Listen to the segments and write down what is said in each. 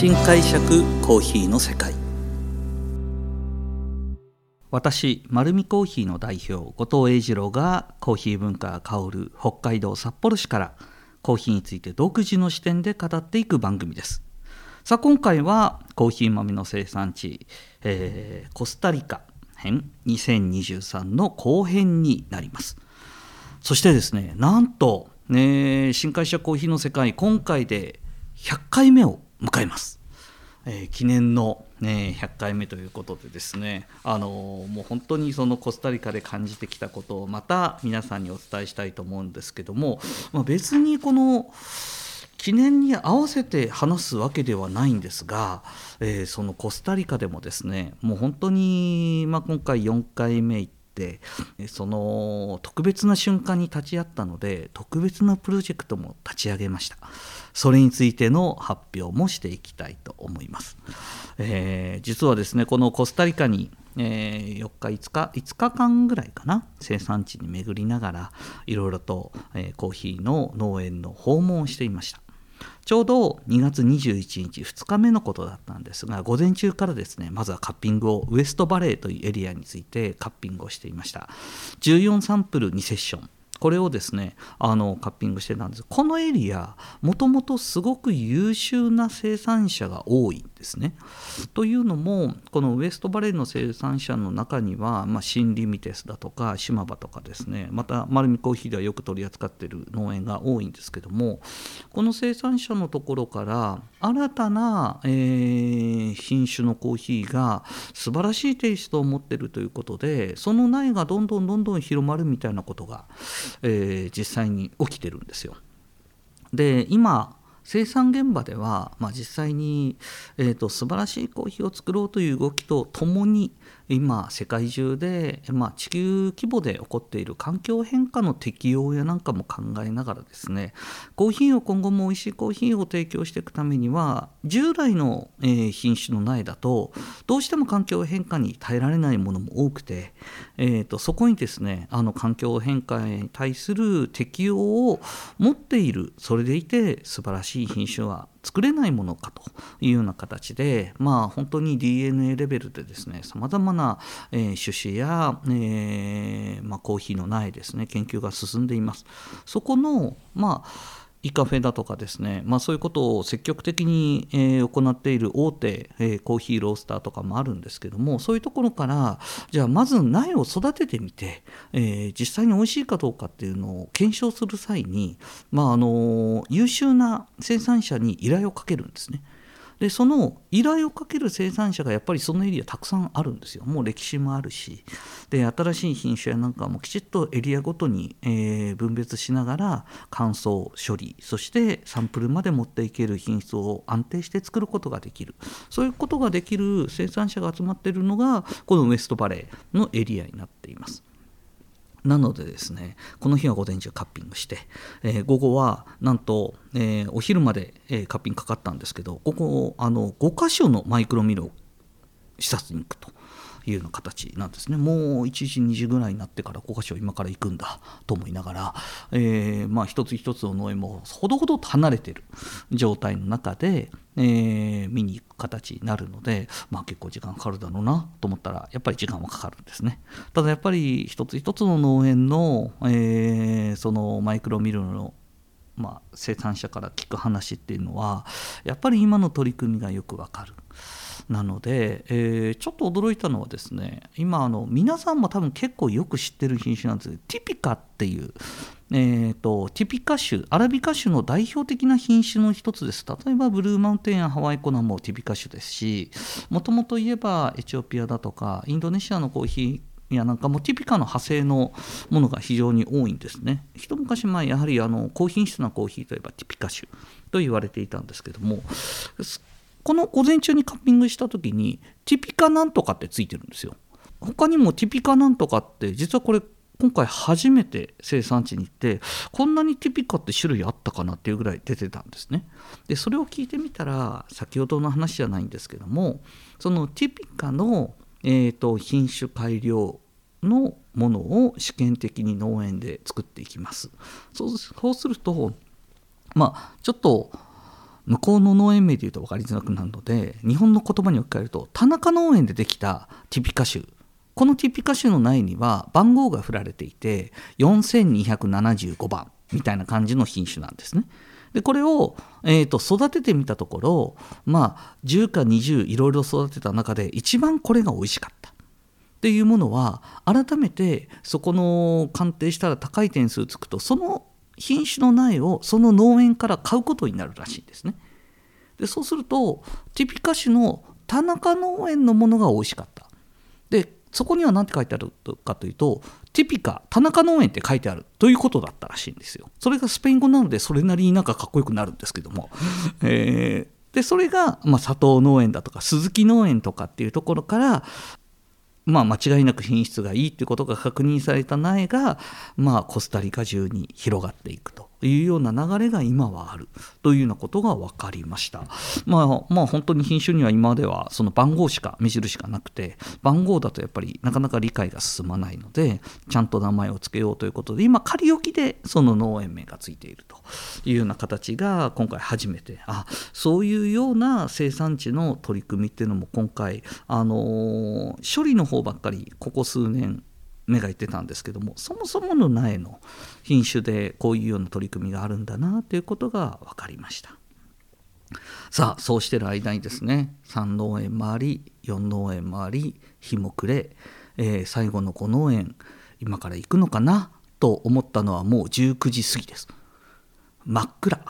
新解釈コーヒーの世界。私丸見コーヒーの代表後藤英二郎がコーヒー文化が香る北海道札幌市からコーヒーについて独自の視点で語っていく番組です。さあ今回はコーヒー豆の生産地、えー、コスタリカ編2023の後編になります。そしてですねなんと、ね、新会社コーヒーの世界今回で100回目を迎えます、えー、記念の、ね、100回目ということでですねあのもう本当にそのコスタリカで感じてきたことをまた皆さんにお伝えしたいと思うんですけども、まあ、別にこの記念に合わせて話すわけではないんですが、えー、そのコスタリカでもですねもう本当に、まあ、今回4回目行ってその特別な瞬間に立ち会ったので特別なプロジェクトも立ち上げました。それについての発表もしていきたいと思います、えー、実はですねこのコスタリカにえー、4日5日5日間ぐらいかな生産地に巡りながらいろいろと、えー、コーヒーの農園の訪問をしていました。ちょうど2月21日2日目のことだったんですが午前中からですねまずはカッピングをウエストバレーというエリアについてカッピングをしていました。14サンプル2セッション。これをですねあのカッピングしてたんですこのエリアもともとすごく優秀な生産者が多いんですね。というのもこのウエストバレーの生産者の中には、まあ、シンリミテスだとか島場とかですねまた丸見コーヒーではよく取り扱っている農園が多いんですけどもこの生産者のところから新たな、えー、品種のコーヒーが素晴らしいテイストを持っているということでその苗がどんどんどんどん広まるみたいなことがえー、実際に起きてるんですよ。で今生産現場では、まあ、実際に、えーと、素晴らしいコーヒーを作ろうという動きとともに今世界中で、まあ、地球規模で起こっている環境変化の適用やなんかも考えながらですねコーヒーを今後も美味しいコーヒーを提供していくためには従来の、え、品種の苗だとどうしても環境変化に耐えられないものも多くて、えーと、そこにですねあの環境変化に対する適用を持っているそれでいて素晴らしい品種は作れないものかというような形で、まあ、本当に DNA レベルでですねさまざまな、えー、種子や、えーまあ、コーヒーの苗ですね研究が進んでいます。そこの、まあイカフェだとかですね、まあ、そういうことを積極的に、え、行っている大手、え、コーヒーロースターとかもあるんですけどもそういうところからじゃあまず苗を育ててみて、え、実際に美味しいかどうかっていうのを検証する際に、まあ、あの優秀な生産者に依頼をかけるんですね。でその依頼をかける生産者がやっぱりそのエリアたくさんあるんですよ。もう歴史もあるし。で新しい品種やなんかもきちっとエリアごとに、えー、分別しながら乾燥処理そしてサンプルまで持っていける品質を安定して作ることができる。そういうことができる生産者が集まっているのがこのウエストバレーのエリアになっています。なのでですねこの日は午前中カッピングして、えー、午後はなんと、えー、お昼まで、えー、カッピングかかったんですけどここあの5箇所のマイクロミルを視察に行くと。いうような形なんですねもう1時2時ぐらいになってから5箇所今から行くんだと思いながら、えー、まあ一つ一つの農園もほどほどと離れてる状態の中で、えー、見に行く形になるので、まあ、結構時間かかるだろうなと思ったらやっぱり時間はかかるんですねただやっぱり一つ一つの農園の、えー、そのマイクロミルのまあ、生産者から聞く話っていうのはやっぱり今の取り組みがよくわかる。なので、えー、ちょっと驚いたのはですね今あの皆さんも多分結構よく知ってる品種なんですけどティピカっていう、えーと、ティピカ種アラビカ種の代表的な品種の一つです例えばブルーマウンテンやハワイコナもティピカ種ですしもともと言えばエチオピアだとかインドネシアのコーヒーいやなんかもティピカの派生のものが非常に多いんですね。一昔前やはりあの高品質なコーヒーといえばティピカ種と言われていたんですけどもこの午前中にカッピングした時にティピカなんとかってついてるんですよ。他にもティピカなんとかって実はこれ今回初めて生産地に行ってこんなにティピカって種類あったかなっていうぐらい出てたんですね。でそれを聞いてみたら先ほどの話じゃないんですけどもそのティピカの、えーと、品種改良のものを試験的に農園で作っていきます。そうするとまあちょっと向こうの農園名で言うと分かりづらくなるので日本の言葉に置き換えると田中農園でできたティピカ種このティピカ種の苗には番号が振られていて4275番みたいな感じの品種なんですね。でこれを、えーと、育ててみたところまあ10か20いろいろ育てた中で一番これが美味しかったっていうものは改めてそこの鑑定したら高い点数つくとその品種の苗をその農園から買うことになるらしいんですね。でそうするとティピカ種の田中農園のものが美味しかった。でそこには何て書いてあるかというとティピカ田中農園って書いてあるということだったらしいんですよ。それがスペイン語なのでそれなりになんかかっこよくなるんですけども。えー、でそれが、まあ、佐藤農園だとか鈴木農園とかっていうところからまあ、間違いなく品質がいいということが確認された苗が、まあ、コスタリカ中に広がっていくと。いうような流れが今はあるというようなことが分かりました。まあ、まあ、本当に品種には今まではその番号しか目印がなくて番号だとやっぱりなかなか理解が進まないのでちゃんと名前を付けようということで今仮置きでその農園名がついているというような形が今回初めてあそういうような生産地の取り組みっていうのも今回あの処理の方ばっかりここ数年目がいってたんですけどもそもそもの苗の品種でこういうような取り組みがあるんだなということが分かりました。さあそうしてる間にですね3農園回り4農園回り日も暮れ、えー、最後の5農園今から行くのかな？と思ったのはもう19時過ぎです。真っ暗。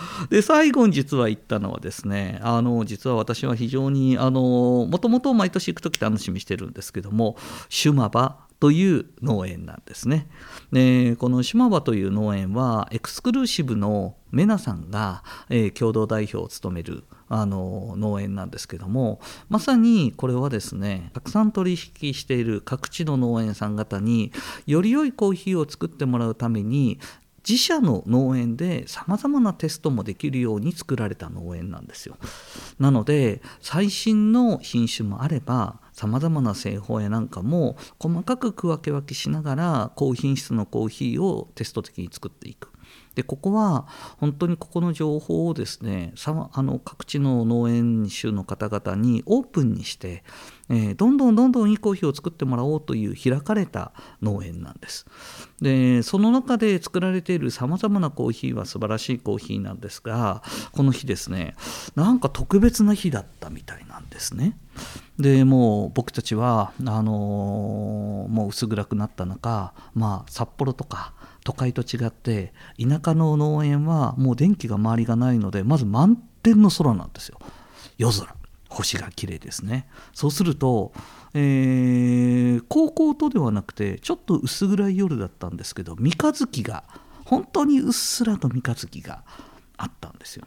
で最後に実は行ったのはですねあの実は私は非常にもともと毎年行く時楽しみしてるんですけどもシュマバという農園なんですね。でこの島場という農園はエクスクルーシブのメナさんが、えー、共同代表を務めるあの農園なんですけどもまさにこれはですねたくさん取引している各地の農園さん方により良いコーヒーを作ってもらうために自社の農園でさまざまなテストもできるように作られた農園なんですよ。なので最新の品種もあればさまざまな製法やなんかも細かく区分け分けしながら高品質のコーヒーをテスト的に作っていく。でここは本当にここの情報をですねさあの各地の農園主の方々にオープンにして、えー、どんどんどんどんいいコーヒーを作ってもらおうという開かれた農園なんです。でその中で作られているさまざまなコーヒーは素晴らしいコーヒーなんですがこの日ですねなんか特別な日だったみたいなんですね。でもう僕たちはあのー、もう薄暗くなった中、まあ、札幌とか都会と違って田舎の農園はもう電気が周りがないのでまず満天の空なんですよ。夜空。星が綺麗ですね。そうすると、えー、高校とではなくてちょっと薄暗い夜だったんですけど三日月が本当にうっすらと三日月があったんですよ。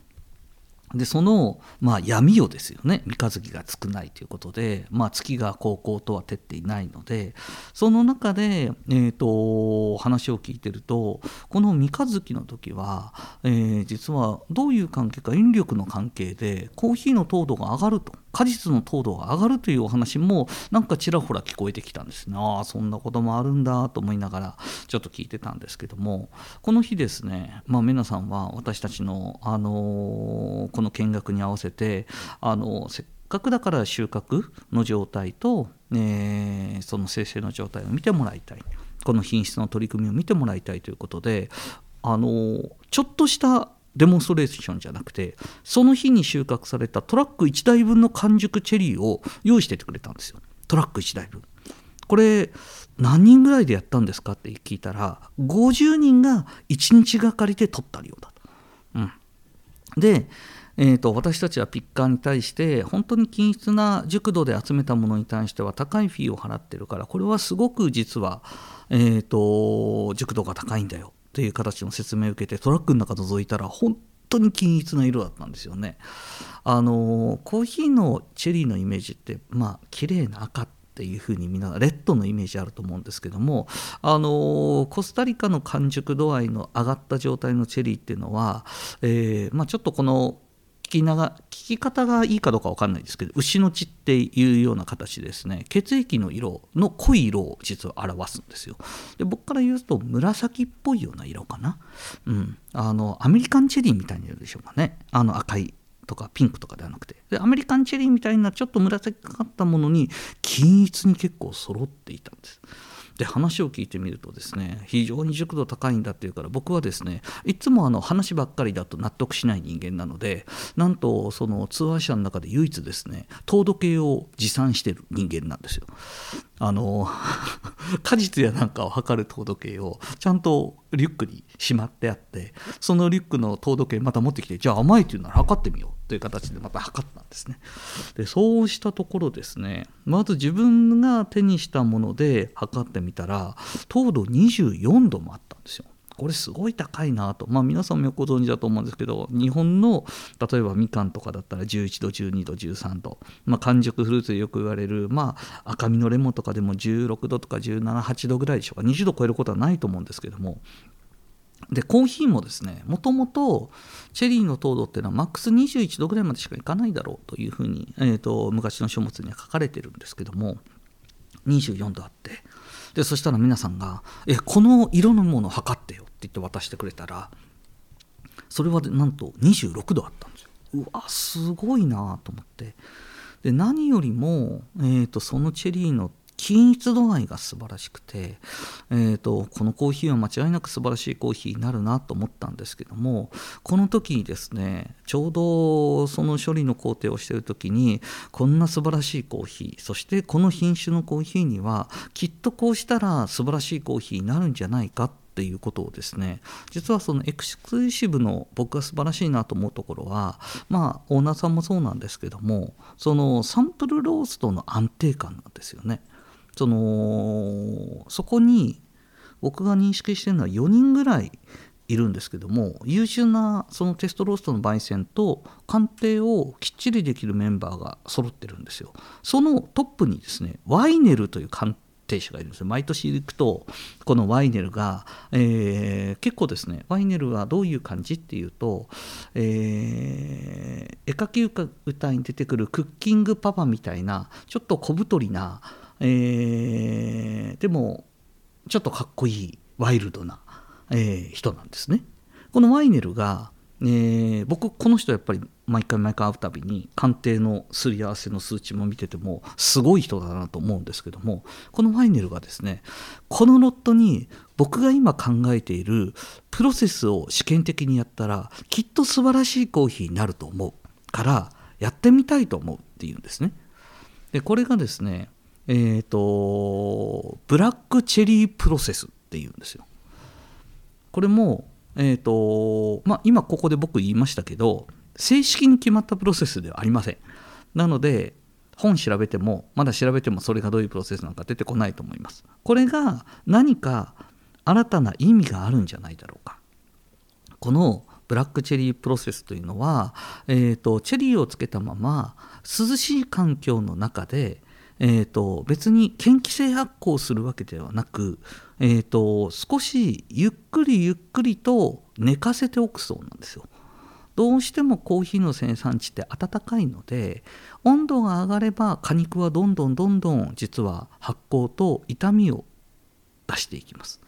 でその、まあ、闇夜ですよね三日月が少ないということで、まあ、月が高校とは照っていないのでその中で、えーと、話を聞いてるとこの三日月の時は、えー、実はどういう関係か引力の関係でコーヒーの糖度が上がると。果実の糖度が上がるというお話もなんかちらほら聞こえてきたんですね。ああそんなこともあるんだと思いながらちょっと聞いてたんですけども。この日ですね、まあ、メナさんは私たちの、あのー、この見学に合わせて、あのー、せっかくだから収穫の状態と、えー、その生成の状態を見てもらいたい。この品質の取り組みを見てもらいたいということであのちょっとしたデモンストレーションじゃなくてその日に収穫されたトラック1台分の完熟チェリーを用意しててくれたんですよ。トラック1台分。これ何人ぐらいでやったんですかって聞いたら50人が1日がかりで取ったようだと、うん、でえーと、私たちはピッカーに対して本当に均質な熟度で集めたものに対しては高いフィーを払ってるからこれはすごく実は、えーと熟度が高いんだよ。っていう形の説明を受けてトラックの中覗いたら本当に均一な色だったんですよね。あのコーヒーのチェリーのイメージってまあ綺麗な赤っていうふうにみんなレッドのイメージあると思うんですけどもあのコスタリカの完熟度合いの上がった状態のチェリーっていうのは、えーまあ、ちょっとこのきなが聞き方がいいかどうか分かんないですけど牛の血っていうような形ですね。血液の色の濃い色を実は表すんですよ。で僕から言うと紫っぽいような色かな。うん。あのアメリカンチェリーみたいに色でしょうかね。あの赤いとかピンクとかではなくて。でアメリカンチェリーみたいなちょっと紫かかったものに均一に結構揃っていたんです。で話を聞いてみるとですね非常に熟度高いんだっていうから僕はですねいつもあの話ばっかりだと納得しない人間なのでなんとそのツアー社の中で唯一ですね糖度計を持参してる人間なんですよ。あの 果実やなんかを測る糖度計をちゃんとリュックにしまってあってそのリュックの糖度計また持ってきてじゃあ甘いっていうなら測ってみようという形でまた測ったんですね。でそうしたところですねまず自分が手にしたもので測ってみたら糖度24度もあったんですよ。これすごい高いなと、まあ、皆さんもよくご存知だと思うんですけど日本の例えばみかんとかだったら11度12度13度、まあ、完熟フルーツでよく言われる、まあ、赤身のレモンとかでも16度とか178度ぐらいでしょうか。20度超えることはないと思うんですけども。でコーヒーもですねもともとチェリーの糖度っていうのはマックス21度ぐらいまでしかいかないだろうというふうに、えーと昔の書物には書かれてるんですけども。24度あって。でそしたら皆さんが「えこの色のものを測ってよ」言って渡してくれたらそれはなんと26度あったんですよ。うわすごいなと思ってで何よりも、えーと、そのチェリーの均一度合いが素晴らしくて、えーと、このコーヒーは間違いなく素晴らしいコーヒーになるなと思ったんですけどもこの時にですねちょうどその処理の工程をしてる時にこんな素晴らしいコーヒーそしてこの品種のコーヒーにはきっとこうしたら素晴らしいコーヒーになるんじゃないかっていうことをですね実はそのエクスクルーシブの僕が素晴らしいなと思うところはまあオーナーさんもそうなんですけどもそのサンプルローストの安定感なんですよね。そのそこに僕が認識してるのは4人ぐらいいるんですけども優秀なそのテストローストの焙煎と鑑定をきっちりできるメンバーが揃ってるんですよそのトップにですねワイネルという鑑定者がいるんです毎年行くとこのワイネルが、えー、結構ですねワイネルはどういう感じっていうと、えー、絵描き歌に出てくるクッキングパパみたいなちょっと小太りなえー、でもちょっとかっこいいワイルドな、え、人なんですね。このワイネルが、えー、僕この人やっぱり毎回毎回会うたびに鑑定のすり合わせの数値も見ててもすごい人だなと思うんですけどもこのワイネルがですねこのロットに僕が今考えているプロセスを試験的にやったらきっと素晴らしいコーヒーになると思うからやってみたいと思うっていうんですね。でこれがですねえーと、ブラックチェリープロセスっていうんですよ。これも、えーとまあ、今ここで僕言いましたけど正式に決まったプロセスではありません。なので本調べてもまだ調べてもそれがどういうプロセスなのか出てこないと思います。これが何か新たな意味があるんじゃないだろうか。このブラックチェリープロセスというのは、えーとチェリーをつけたまま涼しい環境の中でえーと、別に嫌気性発酵するわけではなく、えーと、少しゆっくりゆっくりと寝かせておくそうなんですよ。どうしてもコーヒーの生産地って暖かいので温度が上がれば果肉はどんどんどんどん実は発酵と痛みを出していきます。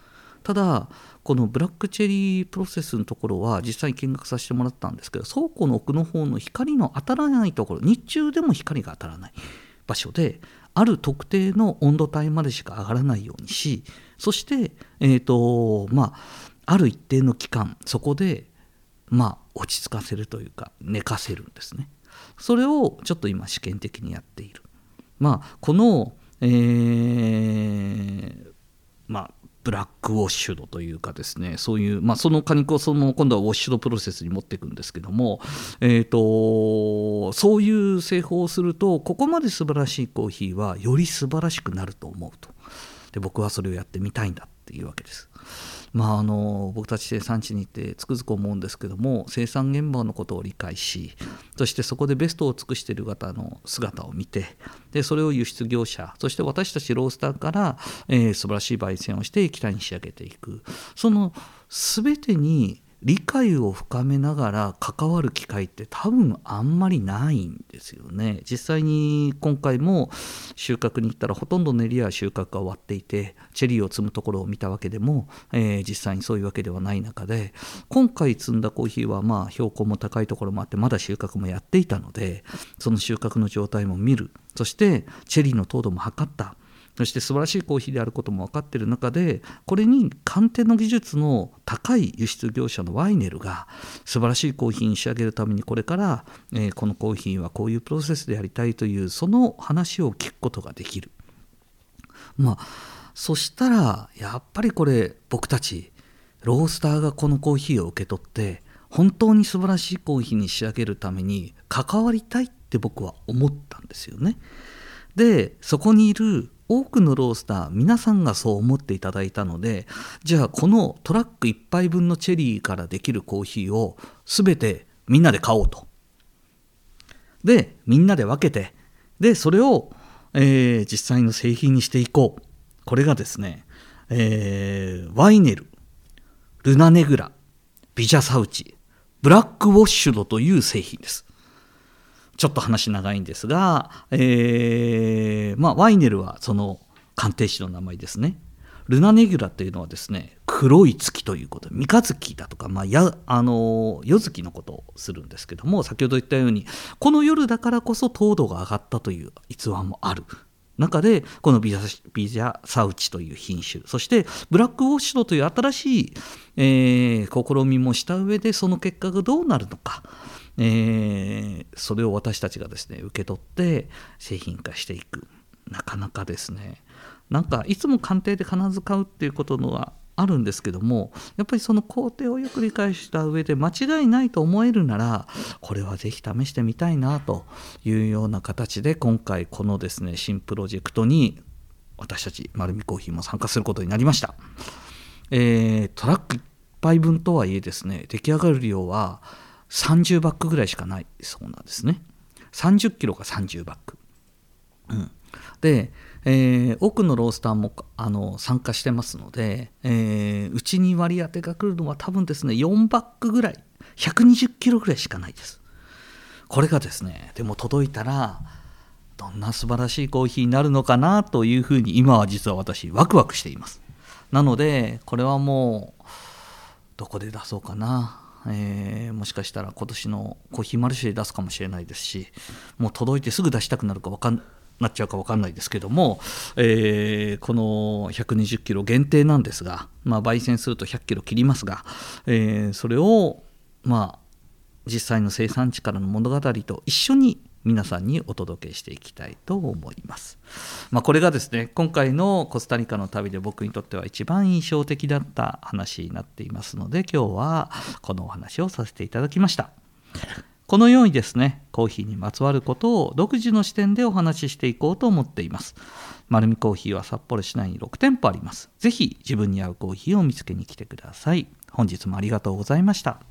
ただこのブラックチェリープロセスのところは実際に見学させてもらったんですけど倉庫の奥の方の光の当たらないところ日中でも光が当たらない場所である特定の温度帯までしか上がらないようにしそして、えーとまあ、ある一定の期間そこで、まあ、落ち着かせるというか寝かせるんですね。それをちょっと今試験的にやっている。まあ、この、えー、まあ、ブラックウォッシュドというかですねそういう、まあ、その果肉をその今度はウォッシュドプロセスに持っていくんですけども、えーと、そういう製法をするとここまで素晴らしいコーヒーはより素晴らしくなると思うとで僕はそれをやってみたいんだっていうわけです。まあ、あの僕たち生産地に行ってつくづく思うんですけども生産現場のことを理解しそしてそこでベストを尽くしている方の姿を見てでそれを輸出業者そして私たちロースターから、えー、素晴らしい焙煎をして液体に仕上げていく。その全てに理解を深めながら関わる機会って多分あんまりないんですよね。実際に今回も収穫に行ったらほとんど練りや収穫が終わっていてチェリーを摘むところを見たわけでも、えー、実際にそういうわけではない中で今回摘んだコーヒーはまあ標高も高いところもあってまだ収穫もやっていたのでその収穫の状態も見る。そしてチェリーの糖度も測った。そして素晴らしいコーヒーであることも分かっている中でこれに寒天の技術の高い輸出業者のワイネルが素晴らしいコーヒーに仕上げるためにこれから、えー、このコーヒーはこういうプロセスでやりたいというその話を聞くことができる。まあそしたらやっぱりこれ僕たちロースターがこのコーヒーを受け取って本当に素晴らしいコーヒーに仕上げるために関わりたいって僕は思ったんですよね。でそこにいる多くのロースター皆さんがそう思っていただいたのでじゃあこのトラック1杯分のチェリーからできるコーヒーを全てみんなで買おうと。でみんなで分けてでそれを、えー、実際の製品にしていこう。これがですね、えー、ワイネルルナネグラビジャサウチブラックウォッシュドという製品です。ちょっと話長いんですが、えー、まあ、ワイネルはその鑑定士の名前ですね。ルナネギュラというのはですね黒い月ということ三日月だとか、まあ、やあの夜月のことをするんですけども先ほど言ったようにこの夜だからこそ糖度が上がったという逸話もある中でこのビジャビジャサウチという品種そしてブラックウォッシュドという新しい、えー、試みもした上でその結果がどうなるのかえー、それを私たちがですね受け取って製品化していく。なかなかですね。なんかいつも鑑定で必ず買うっていうことのはあるんですけどもやっぱりその工程をよく理解した上で間違いないと思えるならこれは是非試してみたいなというような形で今回このですね新プロジェクトに私たち丸見コーヒーも参加することになりました、えー、トラック1杯分とはいえですね出来上がる量は30バッグぐらいしかない。そうなんですね。30キロが30バッグ、うん、で、えー、多くのロースターもあの参加してますので、えー、うちに割り当てが来るのは多分ですね4バッグぐらい。120キロぐらいしかないです。これがですねでも届いたらどんな素晴らしいコーヒーになるのかなというふうに今は実は私ワクワクしています。なのでこれはもうどこで出そうかな。えー、もしかしたら今年のコーヒーマルシェで出すかもしれないですしもう届いてすぐ出したくなるか分かんなっちゃうか分かんないですけども、えー、この120キロ限定なんですが、まあ、焙煎すると100キロ切りますが、えー、それをまあ実際の生産地からの物語と一緒に皆さんにお届けしていきたいと思います。まあ、これがですね今回のコスタリカの旅で僕にとっては一番印象的だった話になっていますので今日はこのお話をさせていただきました。このようにですねコーヒーにまつわることを独自の視点でお話ししていこうと思っています。丸るコーヒーは札幌市内に6店舗あります。ぜひ自分に合うコーヒーを見つけに来てください。本日もありがとうございました。